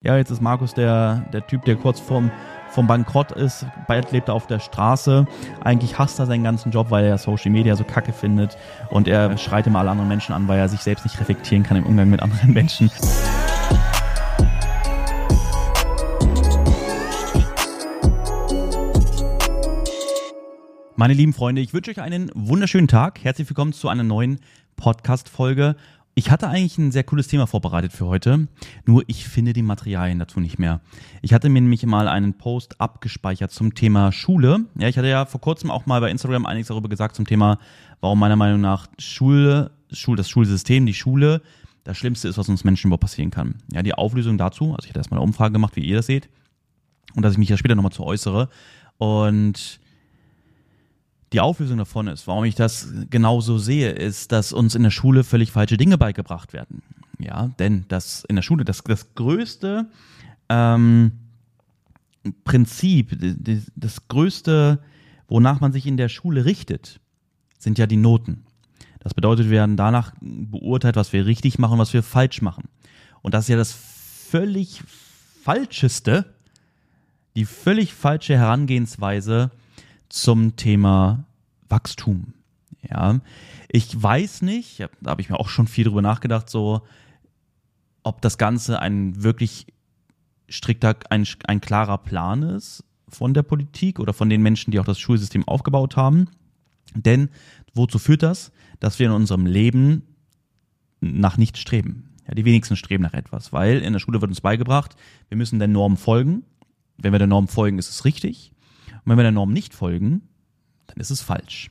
Ja, jetzt ist Markus der, der Typ, der kurz vorm, vom Bankrott ist. Bald lebt er auf der Straße. Eigentlich hasst er seinen ganzen Job, weil er Social Media so kacke findet. Und er schreit immer alle anderen Menschen an, weil er sich selbst nicht reflektieren kann im Umgang mit anderen Menschen. Meine lieben Freunde, ich wünsche euch einen wunderschönen Tag. Herzlich willkommen zu einer neuen Podcast-Folge. Ich hatte eigentlich ein sehr cooles Thema vorbereitet für heute, nur ich finde die Materialien dazu nicht mehr. Ich hatte mir nämlich mal einen Post abgespeichert zum Thema Schule. Ja, ich hatte ja vor kurzem auch mal bei Instagram einiges darüber gesagt zum Thema, warum meiner Meinung nach Schule, Schul, das Schulsystem, die Schule, das Schlimmste ist, was uns Menschen überhaupt passieren kann. Ja, die Auflösung dazu, also ich hatte erstmal eine Umfrage gemacht, wie ihr das seht, und dass ich mich ja später nochmal zu äußere. Und die Auflösung davon ist, warum ich das genauso sehe, ist, dass uns in der Schule völlig falsche Dinge beigebracht werden. Ja, denn das in der Schule, das, das größte ähm, Prinzip, das größte, wonach man sich in der Schule richtet, sind ja die Noten. Das bedeutet, wir werden danach beurteilt, was wir richtig machen, was wir falsch machen. Und das ist ja das völlig falscheste, die völlig falsche Herangehensweise zum Thema Wachstum. Ja, ich weiß nicht, da habe ich mir auch schon viel drüber nachgedacht, so, ob das Ganze ein wirklich strikter, ein, ein klarer Plan ist von der Politik oder von den Menschen, die auch das Schulsystem aufgebaut haben. Denn wozu führt das? Dass wir in unserem Leben nach nichts streben. Ja, die wenigsten streben nach etwas, weil in der Schule wird uns beigebracht, wir müssen der Norm folgen. Wenn wir der Norm folgen, ist es richtig. Und wenn wir der Norm nicht folgen, dann ist es falsch.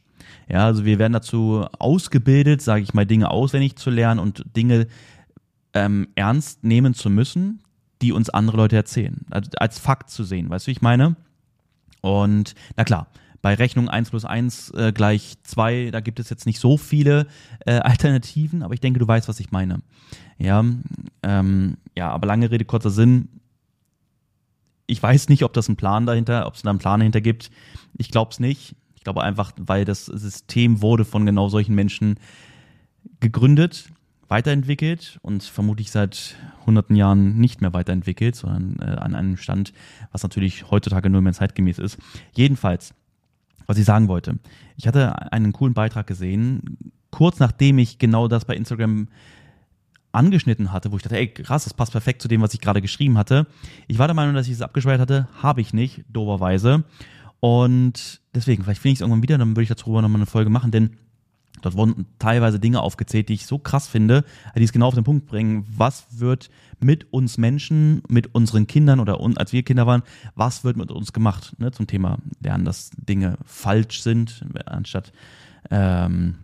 Ja, also wir werden dazu ausgebildet, sage ich mal, Dinge auswendig zu lernen und Dinge ähm, ernst nehmen zu müssen, die uns andere Leute erzählen. Also als Fakt zu sehen, weißt du, wie ich meine? Und na klar, bei Rechnung 1 plus 1 äh, gleich 2, da gibt es jetzt nicht so viele äh, Alternativen, aber ich denke, du weißt, was ich meine. Ja, ähm, ja, aber lange Rede, kurzer Sinn ich weiß nicht, ob das ein Plan dahinter, ob es da einen Plan dahinter gibt. Ich glaube es nicht. Ich glaube einfach, weil das System wurde von genau solchen Menschen gegründet, weiterentwickelt und vermutlich seit hunderten Jahren nicht mehr weiterentwickelt, sondern äh, an einem Stand, was natürlich heutzutage nur mehr zeitgemäß ist. Jedenfalls, was ich sagen wollte, ich hatte einen coolen Beitrag gesehen, kurz nachdem ich genau das bei Instagram angeschnitten hatte, wo ich dachte, ey, krass, das passt perfekt zu dem, was ich gerade geschrieben hatte. Ich war der Meinung, dass ich es abgespeichert hatte, habe ich nicht, doberweise. Und deswegen, vielleicht finde ich es irgendwann wieder, dann würde ich dazu nochmal eine Folge machen, denn dort wurden teilweise Dinge aufgezählt, die ich so krass finde, die es genau auf den Punkt bringen. Was wird mit uns Menschen, mit unseren Kindern oder als wir Kinder waren, was wird mit uns gemacht ne, zum Thema Lernen, dass Dinge falsch sind, anstatt ähm,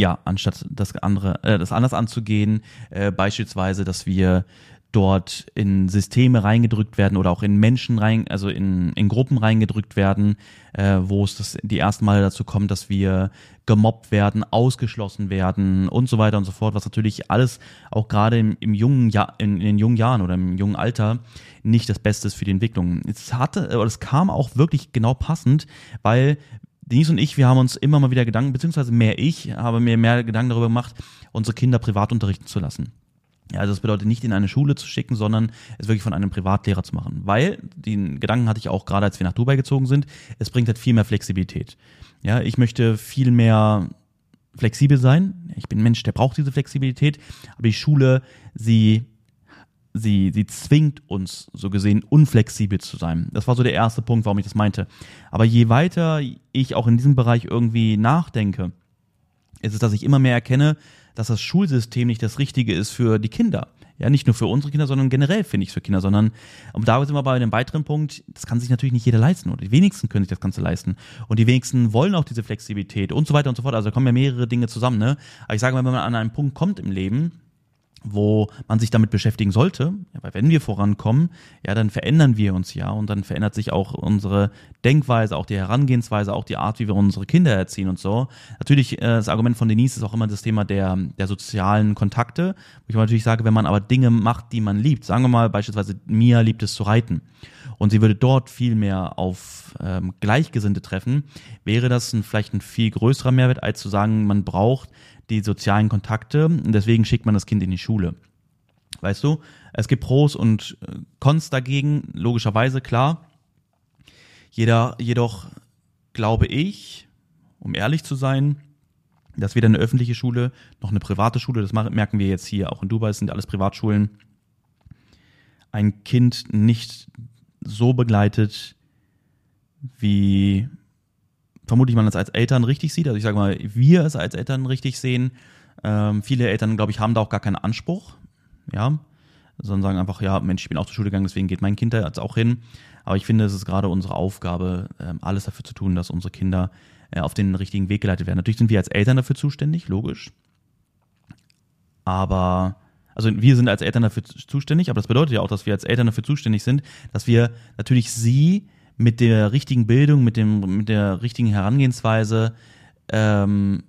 ja, anstatt das andere, äh, das anders anzugehen, äh, beispielsweise, dass wir dort in Systeme reingedrückt werden oder auch in Menschen rein, also in, in Gruppen reingedrückt werden, äh, wo es das die ersten Male dazu kommt, dass wir gemobbt werden, ausgeschlossen werden und so weiter und so fort, was natürlich alles auch gerade im, im jungen Jahr, in, in den jungen Jahren oder im jungen Alter nicht das Beste ist für die Entwicklung. Es hatte, oder es kam auch wirklich genau passend, weil Denise und ich, wir haben uns immer mal wieder Gedanken, beziehungsweise mehr ich, habe mir mehr Gedanken darüber gemacht, unsere Kinder privat unterrichten zu lassen. Ja, also das bedeutet nicht in eine Schule zu schicken, sondern es wirklich von einem Privatlehrer zu machen. Weil, den Gedanken hatte ich auch gerade, als wir nach Dubai gezogen sind, es bringt halt viel mehr Flexibilität. Ja, ich möchte viel mehr flexibel sein. Ich bin ein Mensch, der braucht diese Flexibilität, aber die Schule, sie sie, sie zwingt uns, so gesehen, unflexibel zu sein. Das war so der erste Punkt, warum ich das meinte. Aber je weiter ich auch in diesem Bereich irgendwie nachdenke, ist es, dass ich immer mehr erkenne, dass das Schulsystem nicht das Richtige ist für die Kinder. Ja, nicht nur für unsere Kinder, sondern generell finde ich es für Kinder, sondern und da sind wir bei einem weiteren Punkt, das kann sich natürlich nicht jeder leisten oder die wenigsten können sich das Ganze leisten und die wenigsten wollen auch diese Flexibilität und so weiter und so fort. Also da kommen ja mehrere Dinge zusammen, ne? Aber ich sage mal, wenn man an einen Punkt kommt im Leben, wo man sich damit beschäftigen sollte, ja, weil wenn wir vorankommen, ja, dann verändern wir uns ja und dann verändert sich auch unsere Denkweise, auch die Herangehensweise, auch die Art, wie wir unsere Kinder erziehen und so. Natürlich, äh, das Argument von Denise ist auch immer das Thema der, der sozialen Kontakte, wo ich natürlich sage, wenn man aber Dinge macht, die man liebt, sagen wir mal beispielsweise, Mia liebt es zu reiten und sie würde dort viel mehr auf ähm, Gleichgesinnte treffen, wäre das ein, vielleicht ein viel größerer Mehrwert, als zu sagen, man braucht die sozialen Kontakte und deswegen schickt man das Kind in die Schule. Weißt du? Es gibt Pros und äh, Cons dagegen, logischerweise, klar. Jeder, jedoch glaube ich, um ehrlich zu sein, dass weder eine öffentliche Schule noch eine private Schule, das merken wir jetzt hier auch in Dubai, sind alles Privatschulen, ein Kind nicht so begleitet, wie vermutlich man es als Eltern richtig sieht. Also ich sage mal, wir es als Eltern richtig sehen. Ähm, viele Eltern, glaube ich, haben da auch gar keinen Anspruch. Ja, sondern sagen einfach, ja, Mensch, ich bin auch zur Schule gegangen, deswegen geht mein Kind da jetzt auch hin. Aber ich finde, es ist gerade unsere Aufgabe, ähm, alles dafür zu tun, dass unsere Kinder äh, auf den richtigen Weg geleitet werden. Natürlich sind wir als Eltern dafür zuständig, logisch. Aber, also wir sind als Eltern dafür zuständig, aber das bedeutet ja auch, dass wir als Eltern dafür zuständig sind, dass wir natürlich sie mit der richtigen Bildung, mit, dem, mit der richtigen Herangehensweise ähm,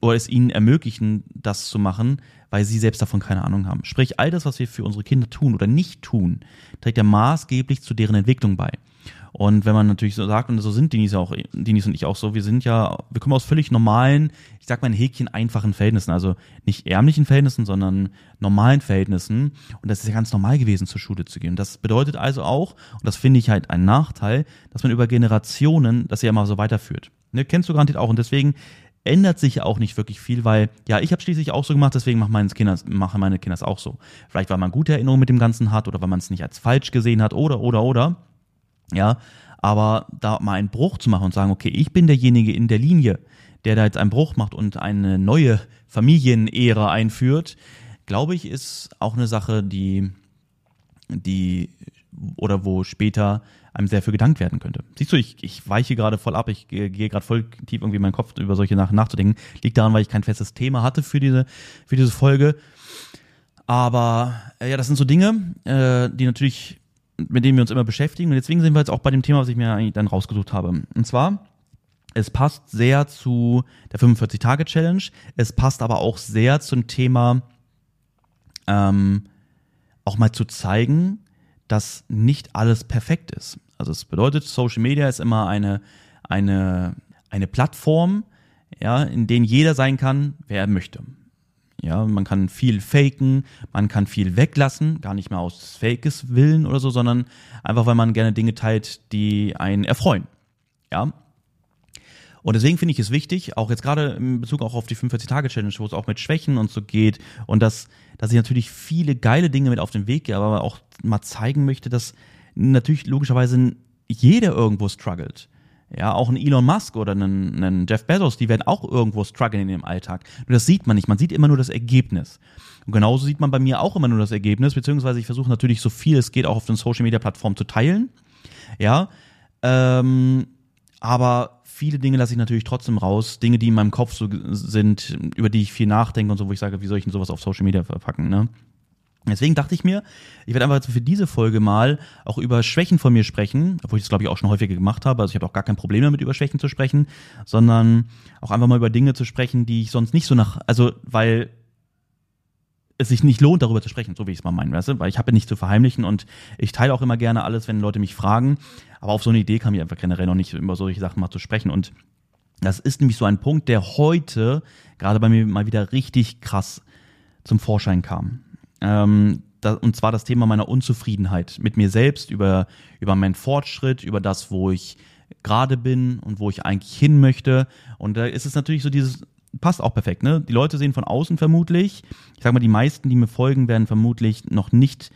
oder es ihnen ermöglichen, das zu machen, weil sie selbst davon keine Ahnung haben. Sprich, all das, was wir für unsere Kinder tun oder nicht tun, trägt ja maßgeblich zu deren Entwicklung bei. Und wenn man natürlich so sagt, und so sind Dinis auch, Dinis und ich auch so, wir sind ja, wir kommen aus völlig normalen, ich sag mal in Häkchen einfachen Verhältnissen, also nicht ärmlichen Verhältnissen, sondern normalen Verhältnissen. Und das ist ja ganz normal gewesen, zur Schule zu gehen. Das bedeutet also auch, und das finde ich halt ein Nachteil, dass man über Generationen das ja mal so weiterführt. Ne, kennst du garantiert auch. Und deswegen ändert sich ja auch nicht wirklich viel, weil ja, ich habe schließlich auch so gemacht, deswegen machen meine Kinder, machen meine Kinder es auch so. Vielleicht weil man gute Erinnerungen mit dem Ganzen hat oder weil man es nicht als falsch gesehen hat oder oder oder. Ja, aber da mal einen Bruch zu machen und sagen, okay, ich bin derjenige in der Linie, der da jetzt einen Bruch macht und eine neue Familienära einführt, glaube ich, ist auch eine Sache, die die oder wo später einem sehr für gedankt werden könnte. Siehst du, ich, ich weiche gerade voll ab, ich gehe, gehe gerade voll tief irgendwie in meinen Kopf über solche Sachen nachzudenken. Liegt daran, weil ich kein festes Thema hatte für diese, für diese Folge. Aber äh, ja, das sind so Dinge, äh, die natürlich, mit denen wir uns immer beschäftigen. Und deswegen sind wir jetzt auch bei dem Thema, was ich mir eigentlich dann rausgesucht habe. Und zwar, es passt sehr zu der 45-Tage-Challenge. Es passt aber auch sehr zum Thema, ähm, auch mal zu zeigen, dass nicht alles perfekt ist. Also es bedeutet, Social Media ist immer eine, eine, eine Plattform, ja, in denen jeder sein kann, wer er möchte. Ja, man kann viel faken, man kann viel weglassen, gar nicht mehr aus Fakes Willen oder so, sondern einfach, weil man gerne Dinge teilt, die einen erfreuen. Ja. Und deswegen finde ich es wichtig, auch jetzt gerade in Bezug auch auf die 45-Tage-Challenge, wo es auch mit Schwächen und so geht und dass, dass ich natürlich viele geile Dinge mit auf den Weg gehe, aber auch mal zeigen möchte, dass natürlich logischerweise jeder irgendwo struggelt. Ja, auch ein Elon Musk oder ein, ein Jeff Bezos, die werden auch irgendwo strugglen in ihrem Alltag. Nur das sieht man nicht. Man sieht immer nur das Ergebnis. Und genauso sieht man bei mir auch immer nur das Ergebnis, beziehungsweise ich versuche natürlich so viel es geht auch auf den Social Media Plattformen zu teilen. Ja, ähm, aber viele Dinge lasse ich natürlich trotzdem raus. Dinge, die in meinem Kopf so sind, über die ich viel nachdenke und so, wo ich sage, wie soll ich denn sowas auf Social Media verpacken, ne? Deswegen dachte ich mir, ich werde einfach für diese Folge mal auch über Schwächen von mir sprechen, obwohl ich das glaube ich auch schon häufiger gemacht habe. Also ich habe auch gar kein Problem damit, über Schwächen zu sprechen, sondern auch einfach mal über Dinge zu sprechen, die ich sonst nicht so nach, also weil es sich nicht lohnt, darüber zu sprechen, so wie ich es mal meine, weißt du? Weil ich habe ja nichts zu verheimlichen und ich teile auch immer gerne alles, wenn Leute mich fragen. Aber auf so eine Idee kam ich einfach generell noch nicht, über solche Sachen mal zu sprechen. Und das ist nämlich so ein Punkt, der heute gerade bei mir mal wieder richtig krass zum Vorschein kam. Ähm, da, und zwar das Thema meiner Unzufriedenheit mit mir selbst, über, über meinen Fortschritt, über das, wo ich gerade bin und wo ich eigentlich hin möchte. Und da ist es natürlich so dieses, passt auch perfekt, ne? Die Leute sehen von außen vermutlich, ich sag mal, die meisten, die mir folgen, werden vermutlich noch nicht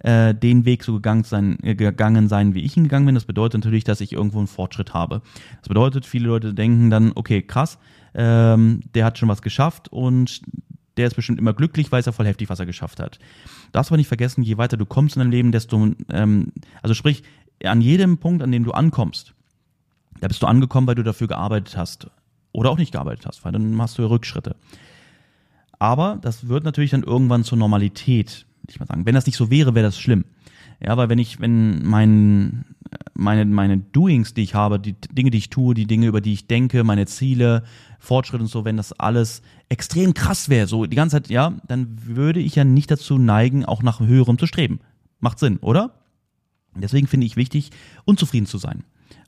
äh, den Weg so gegangen sein, äh, gegangen sein, wie ich ihn gegangen bin. Das bedeutet natürlich, dass ich irgendwo einen Fortschritt habe. Das bedeutet, viele Leute denken dann, okay, krass, ähm, der hat schon was geschafft und der ist bestimmt immer glücklich, weiß er voll heftig, was er geschafft hat. Darfst aber nicht vergessen, je weiter du kommst in deinem Leben, desto, ähm, also sprich, an jedem Punkt, an dem du ankommst, da bist du angekommen, weil du dafür gearbeitet hast. Oder auch nicht gearbeitet hast, weil dann machst du Rückschritte. Aber das wird natürlich dann irgendwann zur Normalität, ich mal sagen. Wenn das nicht so wäre, wäre das schlimm. Ja, weil wenn ich, wenn mein, meine, meine Doings, die ich habe, die Dinge, die ich tue, die Dinge, über die ich denke, meine Ziele, Fortschritt und so, wenn das alles extrem krass wäre, so die ganze Zeit, ja, dann würde ich ja nicht dazu neigen, auch nach höherem zu streben. Macht Sinn, oder? Deswegen finde ich wichtig, unzufrieden zu sein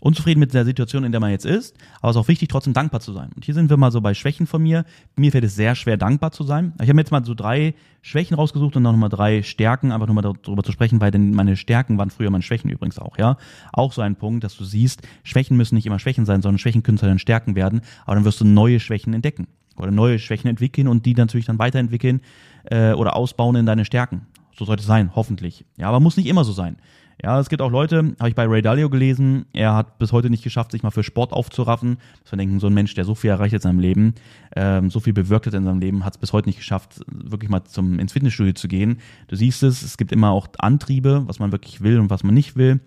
unzufrieden mit der Situation, in der man jetzt ist, aber es ist auch wichtig, trotzdem dankbar zu sein. Und hier sind wir mal so bei Schwächen von mir. Mir fällt es sehr schwer, dankbar zu sein. Ich habe mir jetzt mal so drei Schwächen rausgesucht und dann nochmal drei Stärken, einfach nur mal darüber zu sprechen, weil denn meine Stärken waren früher meine Schwächen übrigens auch, ja. Auch so ein Punkt, dass du siehst, Schwächen müssen nicht immer Schwächen sein, sondern Schwächen können zu deinen Stärken werden, aber dann wirst du neue Schwächen entdecken oder neue Schwächen entwickeln und die natürlich dann weiterentwickeln äh, oder ausbauen in deine Stärken. So sollte es sein, hoffentlich. Ja, aber muss nicht immer so sein. Ja, es gibt auch Leute, habe ich bei Ray Dalio gelesen, er hat bis heute nicht geschafft, sich mal für Sport aufzuraffen. Das wir denken, so ein Mensch, der so viel erreicht in seinem Leben, ähm, so viel bewirkt hat in seinem Leben, hat es bis heute nicht geschafft, wirklich mal zum, ins Fitnessstudio zu gehen. Du siehst es, es gibt immer auch Antriebe, was man wirklich will und was man nicht will.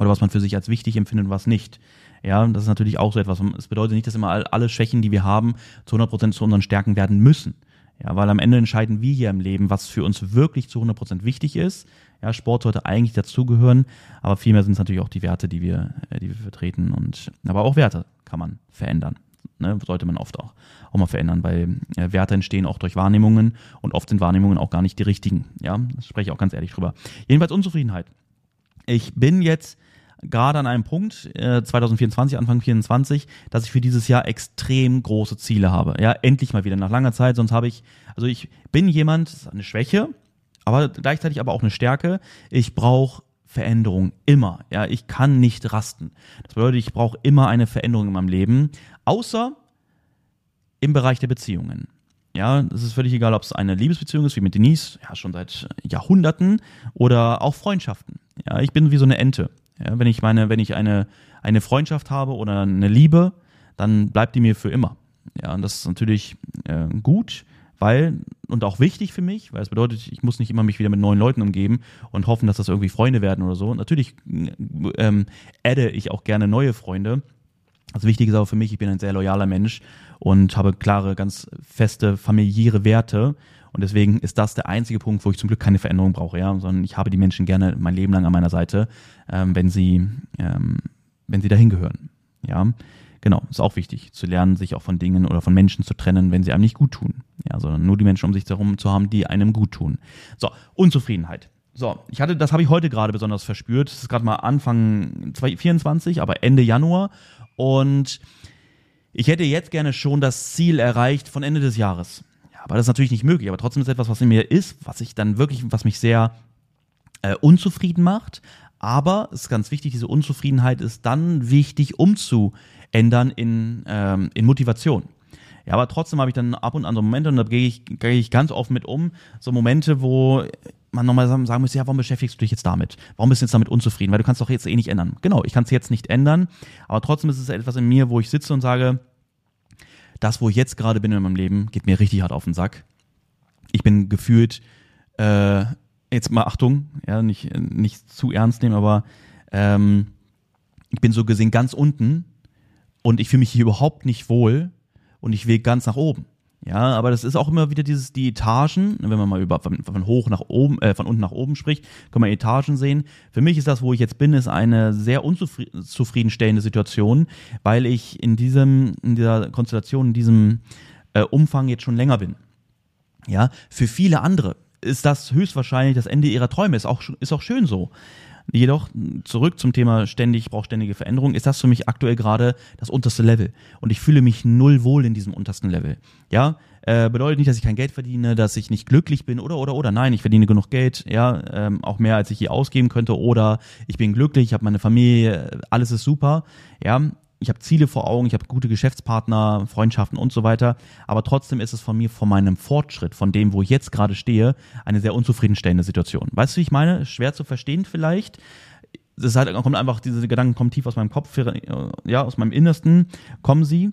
Oder was man für sich als wichtig empfindet und was nicht. Ja, das ist natürlich auch so etwas. Es bedeutet nicht, dass immer alle Schwächen, die wir haben, zu 100% zu unseren Stärken werden müssen. Ja, weil am Ende entscheiden wir hier im Leben, was für uns wirklich zu 100% wichtig ist. Ja, Sport sollte eigentlich dazugehören, aber vielmehr sind es natürlich auch die Werte, die wir, äh, die wir vertreten und, aber auch Werte kann man verändern. Ne, sollte man oft auch, auch mal verändern, weil äh, Werte entstehen auch durch Wahrnehmungen und oft sind Wahrnehmungen auch gar nicht die richtigen. Ja, das spreche ich auch ganz ehrlich drüber. Jedenfalls Unzufriedenheit. Ich bin jetzt gerade an einem Punkt, äh, 2024, Anfang 2024, dass ich für dieses Jahr extrem große Ziele habe. Ja, endlich mal wieder nach langer Zeit. Sonst habe ich, also ich bin jemand, das ist eine Schwäche, aber gleichzeitig aber auch eine Stärke. Ich brauche Veränderung immer. Ja, ich kann nicht rasten. Das bedeutet, ich brauche immer eine Veränderung in meinem Leben, außer im Bereich der Beziehungen. Ja, es ist völlig egal, ob es eine Liebesbeziehung ist, wie mit Denise, ja, schon seit Jahrhunderten, oder auch Freundschaften. Ja, ich bin wie so eine Ente. Ja, wenn ich meine, wenn ich eine, eine Freundschaft habe oder eine Liebe, dann bleibt die mir für immer. Ja, und das ist natürlich äh, gut, weil, und auch wichtig für mich, weil es bedeutet, ich muss nicht immer mich wieder mit neuen Leuten umgeben und hoffen, dass das irgendwie Freunde werden oder so. Natürlich ähm, adde ich auch gerne neue Freunde. Das Wichtige ist auch für mich, ich bin ein sehr loyaler Mensch und habe klare, ganz feste familiäre Werte. Und deswegen ist das der einzige Punkt, wo ich zum Glück keine Veränderung brauche, ja, sondern ich habe die Menschen gerne mein Leben lang an meiner Seite, ähm, wenn sie, ähm, wenn sie dahin gehören. Ja. Genau, ist auch wichtig, zu lernen, sich auch von Dingen oder von Menschen zu trennen, wenn sie einem nicht gut tun. Ja, sondern nur die Menschen um sich herum zu haben, die einem gut tun. So, Unzufriedenheit. So, ich hatte, das habe ich heute gerade besonders verspürt. Es ist gerade mal Anfang 2024, aber Ende Januar. Und ich hätte jetzt gerne schon das Ziel erreicht von Ende des Jahres. Ja, aber das ist natürlich nicht möglich. Aber trotzdem ist etwas, was in mir ist, was ich dann wirklich, was mich sehr äh, unzufrieden macht. Aber es ist ganz wichtig, diese Unzufriedenheit ist dann wichtig, um zu ändern in, ähm, in Motivation. Ja, aber trotzdem habe ich dann ab und an so Momente, und da gehe ich, gehe ich ganz offen mit um, so Momente, wo man nochmal sagen muss, ja, warum beschäftigst du dich jetzt damit? Warum bist du jetzt damit unzufrieden? Weil du kannst doch jetzt eh nicht ändern. Genau, ich kann es jetzt nicht ändern, aber trotzdem ist es etwas in mir, wo ich sitze und sage, das, wo ich jetzt gerade bin in meinem Leben, geht mir richtig hart auf den Sack. Ich bin gefühlt, äh, jetzt mal Achtung, ja, nicht, nicht zu ernst nehmen, aber ähm, ich bin so gesehen ganz unten und ich fühle mich hier überhaupt nicht wohl und ich will ganz nach oben. Ja, aber das ist auch immer wieder dieses, die Etagen, wenn man mal über, von, von hoch nach oben, äh, von unten nach oben spricht, kann man Etagen sehen. Für mich ist das, wo ich jetzt bin, ist eine sehr unzufriedenstellende Situation, weil ich in diesem, in dieser Konstellation, in diesem äh, Umfang jetzt schon länger bin. Ja, für viele andere ist das höchstwahrscheinlich das Ende ihrer Träume, ist auch, ist auch schön so. Jedoch zurück zum Thema ständig, braucht ständige Veränderung, ist das für mich aktuell gerade das unterste Level. Und ich fühle mich null wohl in diesem untersten Level. Ja, äh, bedeutet nicht, dass ich kein Geld verdiene, dass ich nicht glücklich bin oder oder oder nein, ich verdiene genug Geld, ja, ähm, auch mehr als ich hier ausgeben könnte oder ich bin glücklich, ich habe meine Familie, alles ist super, ja, ich habe Ziele vor Augen, ich habe gute Geschäftspartner, Freundschaften und so weiter, aber trotzdem ist es von mir, von meinem Fortschritt, von dem, wo ich jetzt gerade stehe, eine sehr unzufriedenstellende Situation. Weißt du, wie ich meine? Schwer zu verstehen vielleicht. Das halt, kommt einfach, diese Gedanken kommen tief aus meinem Kopf, ja, aus meinem Innersten kommen sie.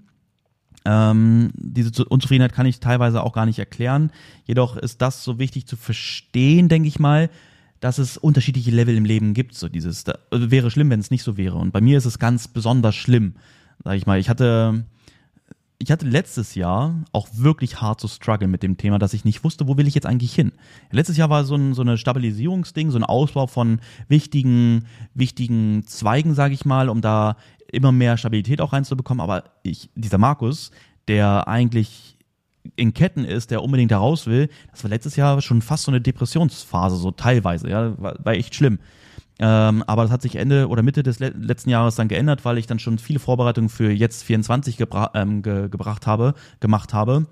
Ähm, diese Unzufriedenheit kann ich teilweise auch gar nicht erklären. Jedoch ist das so wichtig zu verstehen, denke ich mal, dass es unterschiedliche Level im Leben gibt. So dieses, da, also wäre schlimm, wenn es nicht so wäre. Und bei mir ist es ganz besonders schlimm, sag ich mal. Ich hatte, ich hatte letztes Jahr auch wirklich hart zu struggle mit dem Thema, dass ich nicht wusste, wo will ich jetzt eigentlich hin. Letztes Jahr war so, ein, so eine Stabilisierungsding, so ein Ausbau von wichtigen, wichtigen Zweigen, sage ich mal, um da immer mehr Stabilität auch reinzubekommen. Aber ich, dieser Markus, der eigentlich in Ketten ist, der unbedingt da raus will, das war letztes Jahr schon fast so eine Depressionsphase, so teilweise, ja, war, war echt schlimm. Ähm, aber das hat sich Ende oder Mitte des le letzten Jahres dann geändert, weil ich dann schon viele Vorbereitungen für jetzt 24 gebra ähm, ge gebracht habe, gemacht habe,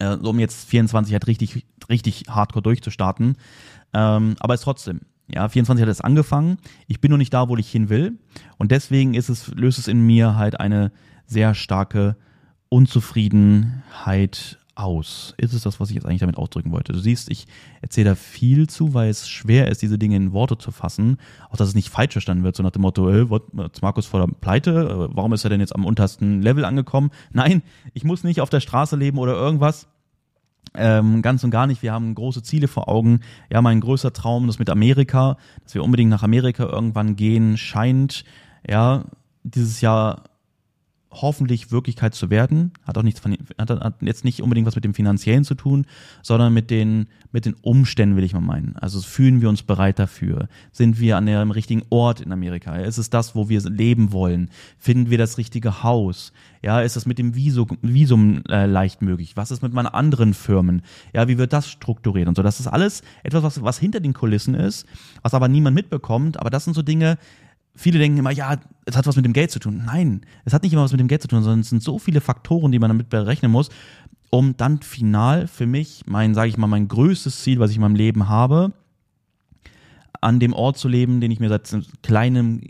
äh, um jetzt 24 halt richtig, richtig hardcore durchzustarten. Ähm, aber es trotzdem. Ja, 24 hat es angefangen. Ich bin noch nicht da, wo ich hin will. Und deswegen ist es, löst es in mir halt eine sehr starke Unzufriedenheit aus? Ist es das, was ich jetzt eigentlich damit ausdrücken wollte? Du siehst, ich erzähle da viel zu, weil es schwer ist, diese Dinge in Worte zu fassen. Auch, dass es nicht falsch verstanden wird, so nach dem Motto, äh, ist Markus vor der Pleite? Äh, warum ist er denn jetzt am untersten Level angekommen? Nein, ich muss nicht auf der Straße leben oder irgendwas. Ähm, ganz und gar nicht. Wir haben große Ziele vor Augen. Ja, mein größter Traum, das mit Amerika, dass wir unbedingt nach Amerika irgendwann gehen, scheint ja dieses Jahr hoffentlich Wirklichkeit zu werden. Hat auch nichts von, hat, hat jetzt nicht unbedingt was mit dem Finanziellen zu tun, sondern mit den, mit den Umständen, will ich mal meinen. Also fühlen wir uns bereit dafür? Sind wir an dem richtigen Ort in Amerika? Ist es das, wo wir leben wollen? Finden wir das richtige Haus? Ja, ist das mit dem Visum, Visum äh, leicht möglich? Was ist mit meinen anderen Firmen? Ja, wie wird das strukturiert und so? Das ist alles etwas, was, was hinter den Kulissen ist, was aber niemand mitbekommt. Aber das sind so Dinge, viele denken immer, ja, es hat was mit dem Geld zu tun. Nein, es hat nicht immer was mit dem Geld zu tun, sondern es sind so viele Faktoren, die man damit berechnen muss, um dann final für mich, mein, sage ich mal, mein größtes Ziel, was ich in meinem Leben habe, an dem Ort zu leben, den ich mir seit kleinem,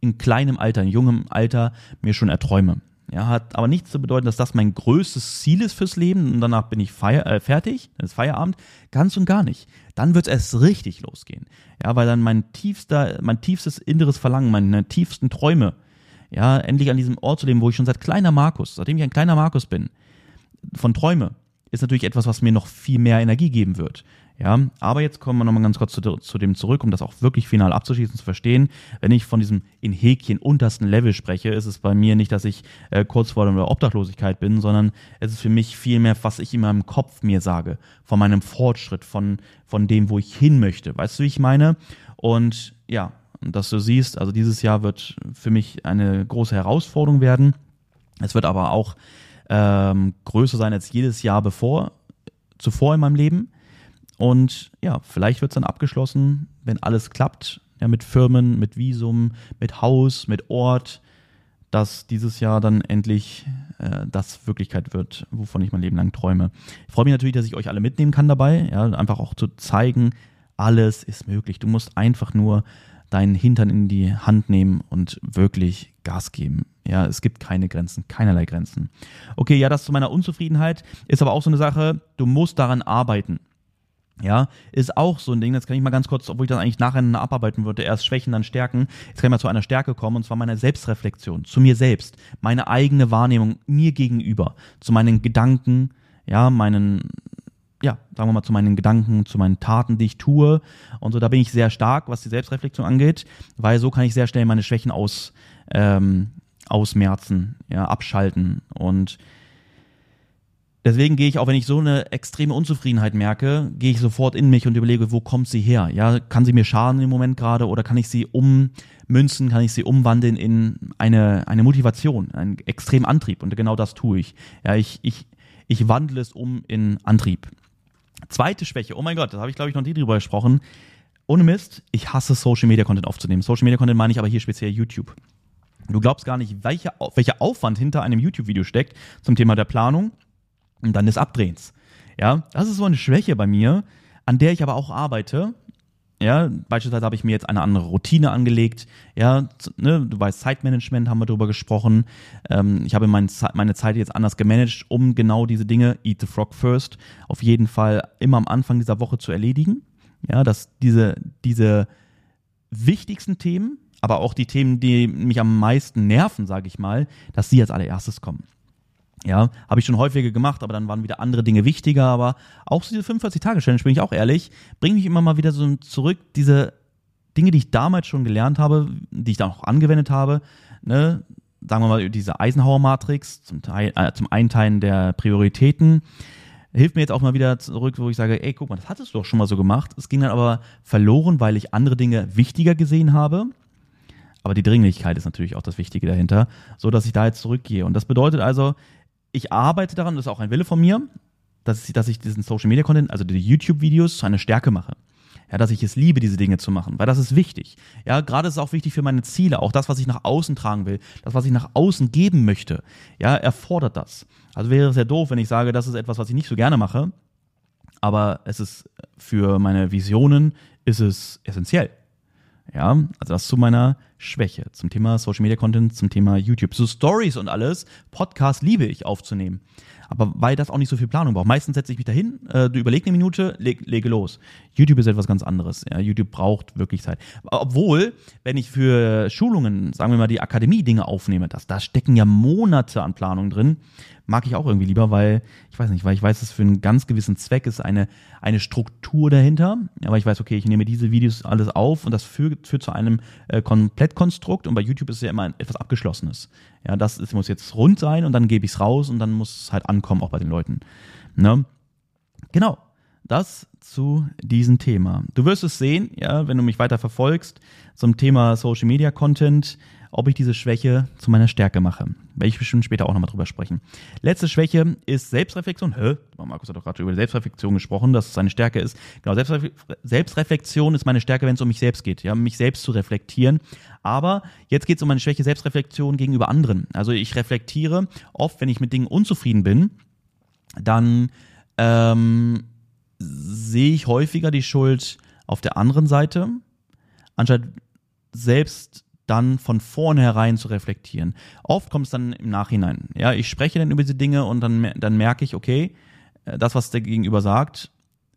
in kleinem Alter, in jungem Alter mir schon erträume. Ja, hat aber nichts zu bedeuten, dass das mein größtes Ziel ist fürs Leben und danach bin ich feier, äh, fertig, dann ist Feierabend. Ganz und gar nicht. Dann wird es erst richtig losgehen. Ja, weil dann mein tiefster, mein tiefstes inneres Verlangen, meine tiefsten Träume, ja, endlich an diesem Ort zu leben, wo ich schon seit kleiner Markus, seitdem ich ein kleiner Markus bin, von Träume, ist natürlich etwas, was mir noch viel mehr Energie geben wird. Ja, aber jetzt kommen wir nochmal ganz kurz zu, zu, dem zurück, um das auch wirklich final abzuschließen, zu verstehen. Wenn ich von diesem in Häkchen untersten Level spreche, ist es bei mir nicht, dass ich äh, kurz vor der Obdachlosigkeit bin, sondern es ist für mich vielmehr, was ich in meinem Kopf mir sage, von meinem Fortschritt, von, von dem, wo ich hin möchte. Weißt du, wie ich meine? Und ja, dass du siehst, also dieses Jahr wird für mich eine große Herausforderung werden. Es wird aber auch ähm, größer sein als jedes Jahr bevor, zuvor in meinem Leben. Und ja, vielleicht wird es dann abgeschlossen, wenn alles klappt, ja, mit Firmen, mit Visum, mit Haus, mit Ort, dass dieses Jahr dann endlich äh, das Wirklichkeit wird, wovon ich mein Leben lang träume. Ich freue mich natürlich, dass ich euch alle mitnehmen kann dabei, ja, einfach auch zu zeigen, alles ist möglich. Du musst einfach nur deinen Hintern in die Hand nehmen und wirklich Gas geben. Ja, es gibt keine Grenzen, keinerlei Grenzen. Okay, ja, das zu meiner Unzufriedenheit ist aber auch so eine Sache, du musst daran arbeiten. Ja, ist auch so ein Ding, das kann ich mal ganz kurz, obwohl ich das eigentlich nachher abarbeiten würde, erst Schwächen, dann Stärken. Jetzt kann ich mal zu einer Stärke kommen, und zwar meiner Selbstreflexion, zu mir selbst, meine eigene Wahrnehmung mir gegenüber, zu meinen Gedanken, ja, meinen, ja, sagen wir mal, zu meinen Gedanken, zu meinen Taten, die ich tue. Und so, da bin ich sehr stark, was die Selbstreflexion angeht, weil so kann ich sehr schnell meine Schwächen aus, ähm, ausmerzen, ja, abschalten. Und Deswegen gehe ich, auch wenn ich so eine extreme Unzufriedenheit merke, gehe ich sofort in mich und überlege, wo kommt sie her? Ja, kann sie mir schaden im Moment gerade oder kann ich sie ummünzen, kann ich sie umwandeln in eine, eine Motivation, einen extremen Antrieb? Und genau das tue ich. Ja, ich, ich, ich wandle es um in Antrieb. Zweite Schwäche, oh mein Gott, da habe ich glaube ich noch nie drüber gesprochen. Ohne Mist, ich hasse Social Media Content aufzunehmen. Social Media Content meine ich aber hier speziell YouTube. Du glaubst gar nicht, welcher, welcher Aufwand hinter einem YouTube-Video steckt zum Thema der Planung und dann des Abdrehens. Ja, das ist so eine Schwäche bei mir, an der ich aber auch arbeite. Ja, beispielsweise habe ich mir jetzt eine andere Routine angelegt. Ja, ne, du weißt, Zeitmanagement haben wir darüber gesprochen. Ähm, ich habe mein, meine Zeit jetzt anders gemanagt, um genau diese Dinge, Eat the Frog First, auf jeden Fall immer am Anfang dieser Woche zu erledigen. Ja, dass diese, diese wichtigsten Themen, aber auch die Themen, die mich am meisten nerven, sage ich mal, dass sie als allererstes kommen. Ja, habe ich schon häufiger gemacht, aber dann waren wieder andere Dinge wichtiger. Aber auch diese 45-Tage-Challenge, bin ich auch ehrlich, bringt mich immer mal wieder so zurück, diese Dinge, die ich damals schon gelernt habe, die ich dann auch angewendet habe, ne, sagen wir mal, diese Eisenhower-Matrix zum, Teil, äh, zum Einteilen der Prioritäten, hilft mir jetzt auch mal wieder zurück, wo ich sage, ey, guck mal, das hattest du doch schon mal so gemacht. Es ging dann aber verloren, weil ich andere Dinge wichtiger gesehen habe. Aber die Dringlichkeit ist natürlich auch das Wichtige dahinter, so dass ich da jetzt zurückgehe. Und das bedeutet also, ich arbeite daran, das ist auch ein Wille von mir, dass ich, dass ich diesen Social Media Content, also die YouTube-Videos, zu einer Stärke mache. Ja, dass ich es liebe, diese Dinge zu machen, weil das ist wichtig. Ja, gerade ist es auch wichtig für meine Ziele, auch das, was ich nach außen tragen will, das, was ich nach außen geben möchte. Ja, erfordert das. Also wäre es ja doof, wenn ich sage, das ist etwas, was ich nicht so gerne mache, aber es ist für meine Visionen ist es essentiell. Ja, also das zu meiner Schwäche, zum Thema Social Media Content, zum Thema YouTube. So Stories und alles, Podcast liebe ich aufzunehmen. Aber weil das auch nicht so viel Planung braucht. Meistens setze ich mich dahin, äh, du überleg eine Minute, leg, lege los. YouTube ist etwas ganz anderes. Ja, YouTube braucht wirklich Zeit. Obwohl, wenn ich für Schulungen, sagen wir mal, die Akademie Dinge aufnehme, das, da stecken ja Monate an Planung drin mag ich auch irgendwie lieber, weil ich weiß nicht, weil ich weiß, dass für einen ganz gewissen Zweck ist eine, eine Struktur dahinter. Aber ich weiß, okay, ich nehme diese Videos alles auf und das führt, führt zu einem äh, Komplettkonstrukt und bei YouTube ist es ja immer etwas Abgeschlossenes. Ja, das ist, muss jetzt rund sein und dann gebe ich es raus und dann muss es halt ankommen, auch bei den Leuten. Ne? Genau. Das zu diesem Thema. Du wirst es sehen, ja, wenn du mich weiter verfolgst, zum Thema Social Media Content ob ich diese Schwäche zu meiner Stärke mache. Werde ich bestimmt später auch nochmal drüber sprechen. Letzte Schwäche ist Selbstreflexion. Hä? Markus hat doch gerade über Selbstreflexion gesprochen, dass es seine Stärke ist. Genau, Selbstref Selbstreflexion ist meine Stärke, wenn es um mich selbst geht, ja, mich selbst zu reflektieren. Aber jetzt geht es um meine Schwäche Selbstreflexion gegenüber anderen. Also ich reflektiere oft, wenn ich mit Dingen unzufrieden bin, dann ähm, sehe ich häufiger die Schuld auf der anderen Seite, anstatt selbst dann von vornherein zu reflektieren. Oft kommt es dann im Nachhinein. Ja, ich spreche dann über diese Dinge und dann, dann merke ich, okay, äh, das, was der Gegenüber sagt,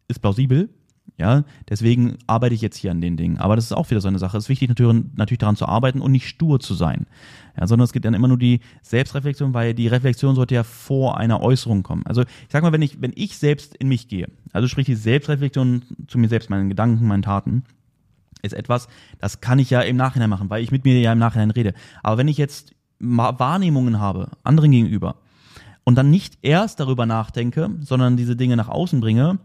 ist plausibel. Ja, deswegen arbeite ich jetzt hier an den Dingen. Aber das ist auch wieder so eine Sache. Es ist wichtig, natürlich, natürlich daran zu arbeiten und nicht stur zu sein. Ja, sondern es gibt dann immer nur die Selbstreflexion, weil die Reflexion sollte ja vor einer Äußerung kommen. Also ich sag mal, wenn ich, wenn ich selbst in mich gehe, also sprich die Selbstreflexion zu mir selbst, meinen Gedanken, meinen Taten, ist etwas, das kann ich ja im Nachhinein machen, weil ich mit mir ja im Nachhinein rede. Aber wenn ich jetzt Wahrnehmungen habe, anderen gegenüber, und dann nicht erst darüber nachdenke, sondern diese Dinge nach außen bringe,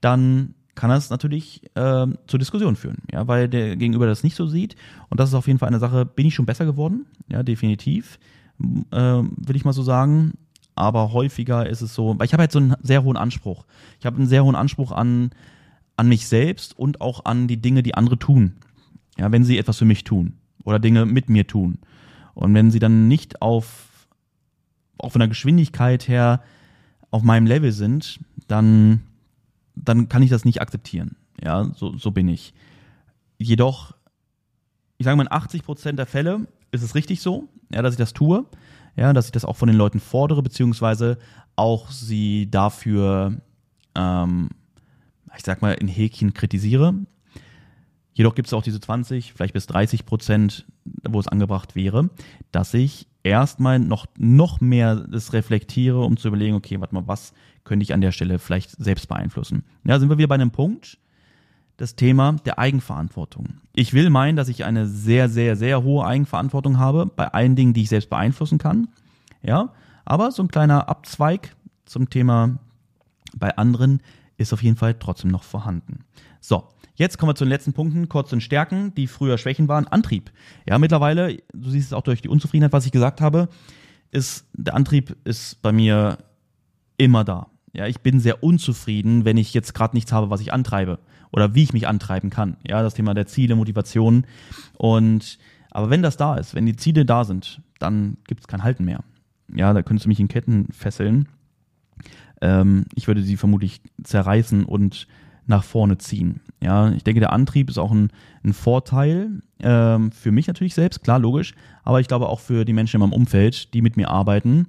dann kann das natürlich äh, zur Diskussion führen, ja, weil der Gegenüber das nicht so sieht. Und das ist auf jeden Fall eine Sache, bin ich schon besser geworden, ja, definitiv, äh, will ich mal so sagen. Aber häufiger ist es so, weil ich habe halt so einen sehr hohen Anspruch. Ich habe einen sehr hohen Anspruch an an mich selbst und auch an die Dinge, die andere tun. Ja, wenn sie etwas für mich tun oder Dinge mit mir tun. Und wenn sie dann nicht auf, auch von der Geschwindigkeit her auf meinem Level sind, dann, dann kann ich das nicht akzeptieren. Ja, so, so bin ich. Jedoch, ich sage mal, in 80 Prozent der Fälle ist es richtig so, ja, dass ich das tue, ja, dass ich das auch von den Leuten fordere, beziehungsweise auch sie dafür ähm, ich sag mal, in Häkchen kritisiere. Jedoch gibt es auch diese 20, vielleicht bis 30 Prozent, wo es angebracht wäre, dass ich erstmal noch, noch mehr das reflektiere, um zu überlegen, okay, warte mal, was könnte ich an der Stelle vielleicht selbst beeinflussen? Ja, sind wir wieder bei einem Punkt, das Thema der Eigenverantwortung. Ich will meinen, dass ich eine sehr, sehr, sehr hohe Eigenverantwortung habe bei allen Dingen, die ich selbst beeinflussen kann. Ja, aber so ein kleiner Abzweig zum Thema bei anderen ist auf jeden Fall trotzdem noch vorhanden. So, jetzt kommen wir zu den letzten Punkten, kurz zu den Stärken, die früher Schwächen waren. Antrieb. Ja, mittlerweile, du siehst es auch durch die Unzufriedenheit, was ich gesagt habe, ist, der Antrieb ist bei mir immer da. Ja, ich bin sehr unzufrieden, wenn ich jetzt gerade nichts habe, was ich antreibe oder wie ich mich antreiben kann. Ja, das Thema der Ziele, Motivation. Und aber wenn das da ist, wenn die Ziele da sind, dann gibt es kein Halten mehr. Ja, da könntest du mich in Ketten fesseln. Ähm, ich würde sie vermutlich zerreißen und nach vorne ziehen. Ja, ich denke, der Antrieb ist auch ein, ein Vorteil ähm, für mich natürlich selbst, klar, logisch, aber ich glaube auch für die Menschen in meinem Umfeld, die mit mir arbeiten,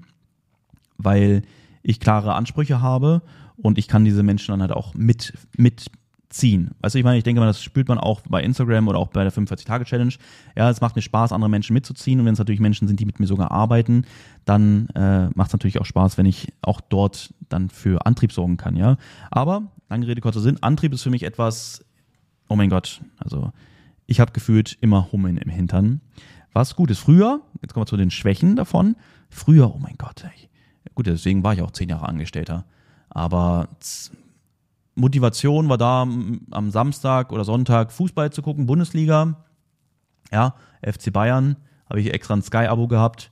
weil ich klare Ansprüche habe und ich kann diese Menschen dann halt auch mit, mit ziehen. Also ich meine, ich denke mal, das spürt man auch bei Instagram oder auch bei der 45-Tage-Challenge. Ja, es macht mir Spaß, andere Menschen mitzuziehen. Und wenn es natürlich Menschen sind, die mit mir sogar arbeiten, dann äh, macht es natürlich auch Spaß, wenn ich auch dort dann für Antrieb sorgen kann, ja. Aber, lange Rede, kurzer Sinn, Antrieb ist für mich etwas, oh mein Gott, also ich habe gefühlt immer Hummeln im Hintern. Was gut ist. Früher, jetzt kommen wir zu den Schwächen davon, früher, oh mein Gott, ey. gut, deswegen war ich auch zehn Jahre Angestellter. Aber Motivation war da, am Samstag oder Sonntag Fußball zu gucken, Bundesliga. Ja, FC Bayern, habe ich extra ein Sky-Abo gehabt.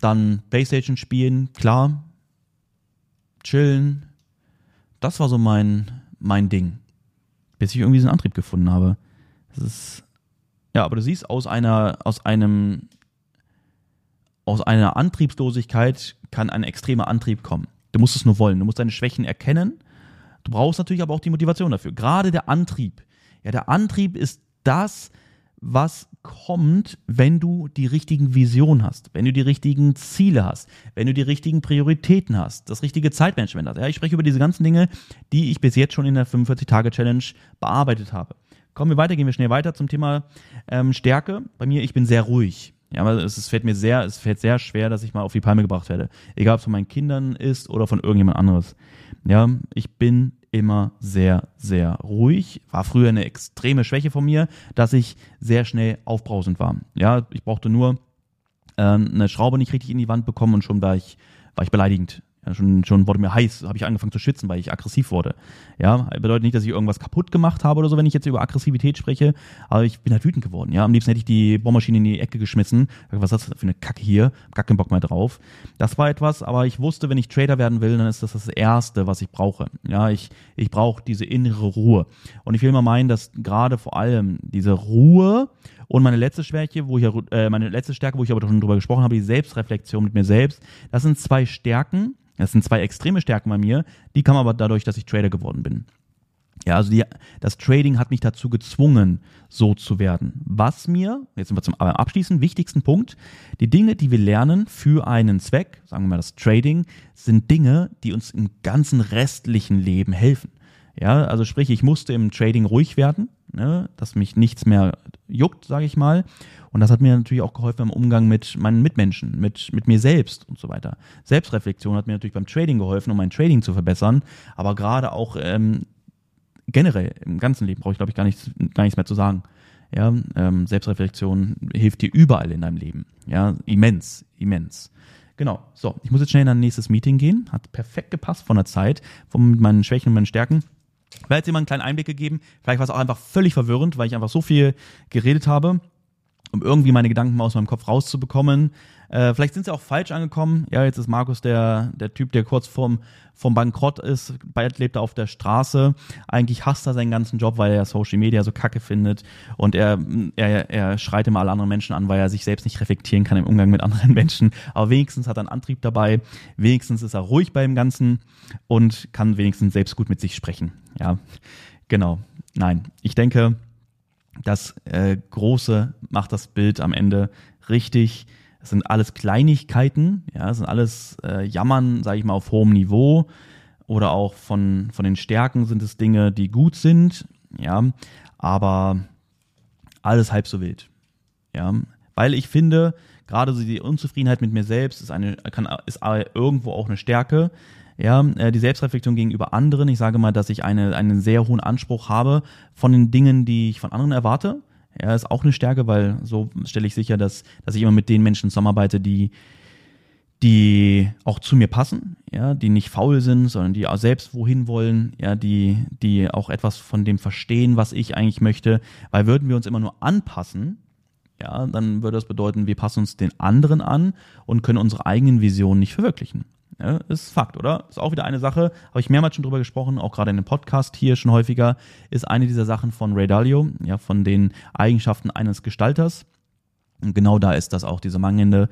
Dann Playstation spielen, klar. Chillen. Das war so mein, mein Ding. bis ich irgendwie diesen Antrieb gefunden habe. Das ist, ja, aber du siehst, aus einer, aus einem, aus einer Antriebslosigkeit kann ein extremer Antrieb kommen. Du musst es nur wollen. Du musst deine Schwächen erkennen. Du brauchst natürlich aber auch die Motivation dafür. Gerade der Antrieb. Ja, der Antrieb ist das, was kommt, wenn du die richtigen Visionen hast, wenn du die richtigen Ziele hast, wenn du die richtigen Prioritäten hast, das richtige Zeitmanagement hast. Ja, ich spreche über diese ganzen Dinge, die ich bis jetzt schon in der 45-Tage-Challenge bearbeitet habe. Kommen wir weiter, gehen wir schnell weiter zum Thema ähm, Stärke. Bei mir, ich bin sehr ruhig. Ja, aber es, es fällt mir sehr, es fällt sehr schwer, dass ich mal auf die Palme gebracht werde. Egal, ob es von meinen Kindern ist oder von irgendjemand anderes. Ja, ich bin immer sehr, sehr ruhig. War früher eine extreme Schwäche von mir, dass ich sehr schnell aufbrausend war. Ja, ich brauchte nur äh, eine Schraube nicht richtig in die Wand bekommen und schon war ich, war ich beleidigend. Ja, schon, schon wurde mir heiß, habe ich angefangen zu schwitzen, weil ich aggressiv wurde. Ja, bedeutet nicht, dass ich irgendwas kaputt gemacht habe oder so, wenn ich jetzt über Aggressivität spreche, aber ich bin halt wütend geworden. Ja, am liebsten hätte ich die Bohrmaschine in die Ecke geschmissen. Was ist das für eine Kacke hier? Gar keinen Bock mehr drauf. Das war etwas, aber ich wusste, wenn ich Trader werden will, dann ist das das Erste, was ich brauche. Ja, ich, ich brauche diese innere Ruhe. Und ich will mal meinen, dass gerade vor allem diese Ruhe und meine letzte Schwäche, wo ich äh, meine letzte Stärke, wo ich aber schon drüber gesprochen habe, die Selbstreflexion mit mir selbst, das sind zwei Stärken, das sind zwei extreme Stärken bei mir, die kamen aber dadurch, dass ich Trader geworden bin. Ja, also die, das Trading hat mich dazu gezwungen, so zu werden. Was mir, jetzt sind wir zum Abschließen, wichtigsten Punkt, die Dinge, die wir lernen für einen Zweck, sagen wir mal das Trading, sind Dinge, die uns im ganzen restlichen Leben helfen. Ja, also sprich, ich musste im Trading ruhig werden, ne, dass mich nichts mehr juckt, sage ich mal. Und das hat mir natürlich auch geholfen im Umgang mit meinen Mitmenschen, mit, mit mir selbst und so weiter. Selbstreflexion hat mir natürlich beim Trading geholfen, um mein Trading zu verbessern, aber gerade auch ähm, generell im ganzen Leben brauche ich, glaube ich, gar nichts, gar nichts mehr zu sagen. Ja, ähm, Selbstreflexion hilft dir überall in deinem Leben. Ja, immens, immens. Genau. So, ich muss jetzt schnell in ein nächstes Meeting gehen. Hat perfekt gepasst von der Zeit, von meinen Schwächen und meinen Stärken. Ich jetzt mal einen kleinen Einblick gegeben. Vielleicht war es auch einfach völlig verwirrend, weil ich einfach so viel geredet habe um irgendwie meine Gedanken mal aus meinem Kopf rauszubekommen. Äh, vielleicht sind sie auch falsch angekommen. Ja, jetzt ist Markus der, der Typ, der kurz vorm, vorm Bankrott ist. Bald lebt er auf der Straße. Eigentlich hasst er seinen ganzen Job, weil er Social Media so kacke findet. Und er, er, er schreit immer alle anderen Menschen an, weil er sich selbst nicht reflektieren kann im Umgang mit anderen Menschen. Aber wenigstens hat er einen Antrieb dabei. Wenigstens ist er ruhig beim Ganzen und kann wenigstens selbst gut mit sich sprechen. Ja, genau. Nein, ich denke, das äh, Große macht das Bild am Ende richtig. Es sind alles Kleinigkeiten, ja, es sind alles äh, Jammern, sage ich mal, auf hohem Niveau. Oder auch von, von den Stärken sind es Dinge, die gut sind, ja, aber alles halb so wild. Ja, weil ich finde, gerade so die Unzufriedenheit mit mir selbst ist eine, kann, ist irgendwo auch eine Stärke, ja, äh, die Selbstreflexion gegenüber anderen. Ich sage mal, dass ich eine, einen sehr hohen Anspruch habe von den Dingen, die ich von anderen erwarte. Ja, ist auch eine Stärke, weil so stelle ich sicher, dass, dass ich immer mit den Menschen zusammenarbeite, die, die auch zu mir passen, ja, die nicht faul sind, sondern die auch selbst wohin wollen, ja, die, die auch etwas von dem verstehen, was ich eigentlich möchte. Weil würden wir uns immer nur anpassen, ja, dann würde das bedeuten, wir passen uns den anderen an und können unsere eigenen Visionen nicht verwirklichen. Ja, ist Fakt, oder? Ist auch wieder eine Sache, habe ich mehrmals schon drüber gesprochen, auch gerade in dem Podcast hier schon häufiger, ist eine dieser Sachen von Ray Dalio, ja, von den Eigenschaften eines Gestalters. Und genau da ist das auch, diese mangelnde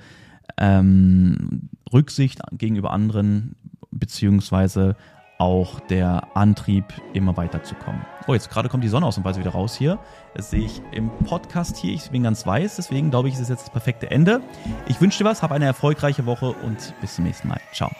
ähm, Rücksicht gegenüber anderen, beziehungsweise auch der Antrieb, immer weiterzukommen. Oh, jetzt gerade kommt die Sonne ausnahmsweise wieder raus hier. Das sehe ich im Podcast hier. Ich bin ganz weiß, deswegen glaube ich, ist es jetzt das perfekte Ende. Ich wünsche dir was, hab eine erfolgreiche Woche und bis zum nächsten Mal. Ciao.